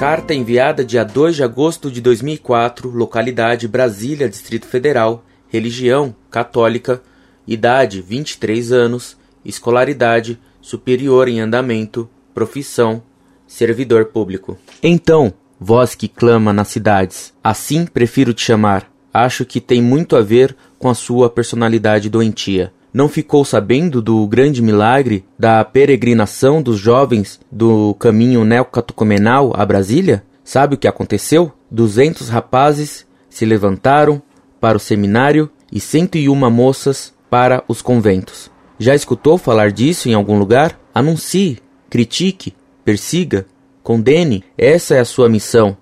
Carta enviada dia 2 de agosto de 2004, localidade Brasília, Distrito Federal, religião católica, idade 23 anos, escolaridade superior em andamento, profissão servidor público. Então, vós que clama nas cidades, assim prefiro te chamar. Acho que tem muito a ver com a sua personalidade doentia. Não ficou sabendo do grande milagre da peregrinação dos jovens do caminho neocatocomenal a Brasília? Sabe o que aconteceu? Duzentos rapazes se levantaram para o seminário e cento e uma moças para os conventos. Já escutou falar disso em algum lugar? Anuncie, critique, persiga, condene. Essa é a sua missão.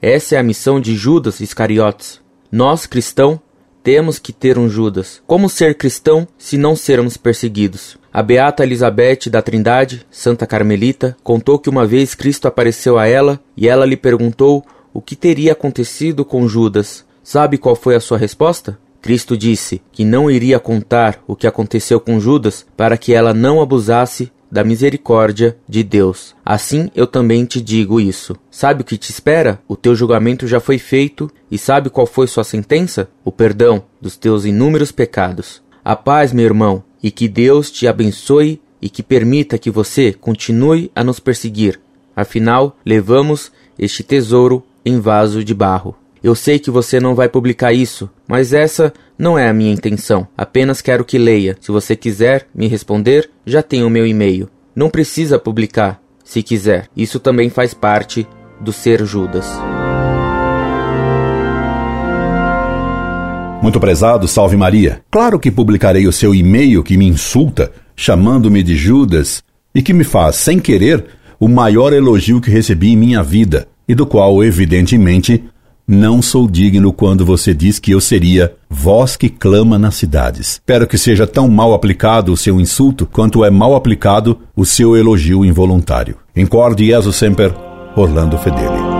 Essa é a missão de Judas Iscariotes. Nós, cristãos, temos que ter um Judas. Como ser cristão se não sermos perseguidos? A beata Elizabeth da Trindade, Santa Carmelita, contou que uma vez Cristo apareceu a ela e ela lhe perguntou o que teria acontecido com Judas. Sabe qual foi a sua resposta? Cristo disse que não iria contar o que aconteceu com Judas para que ela não abusasse da misericórdia de Deus. Assim eu também te digo isso. Sabe o que te espera? O teu julgamento já foi feito e sabe qual foi sua sentença? O perdão dos teus inúmeros pecados. A paz, meu irmão, e que Deus te abençoe e que permita que você continue a nos perseguir. Afinal, levamos este tesouro em vaso de barro. Eu sei que você não vai publicar isso, mas essa não é a minha intenção. Apenas quero que leia. Se você quiser me responder, já tem o meu e-mail. Não precisa publicar, se quiser. Isso também faz parte do ser Judas. Muito prezado, salve Maria. Claro que publicarei o seu e-mail que me insulta, chamando-me de Judas e que me faz, sem querer, o maior elogio que recebi em minha vida e do qual, evidentemente, não sou digno quando você diz que eu seria voz que clama nas cidades. Espero que seja tão mal aplicado o seu insulto quanto é mal aplicado o seu elogio involuntário. Incorde Jesus Semper, Orlando Fedeli.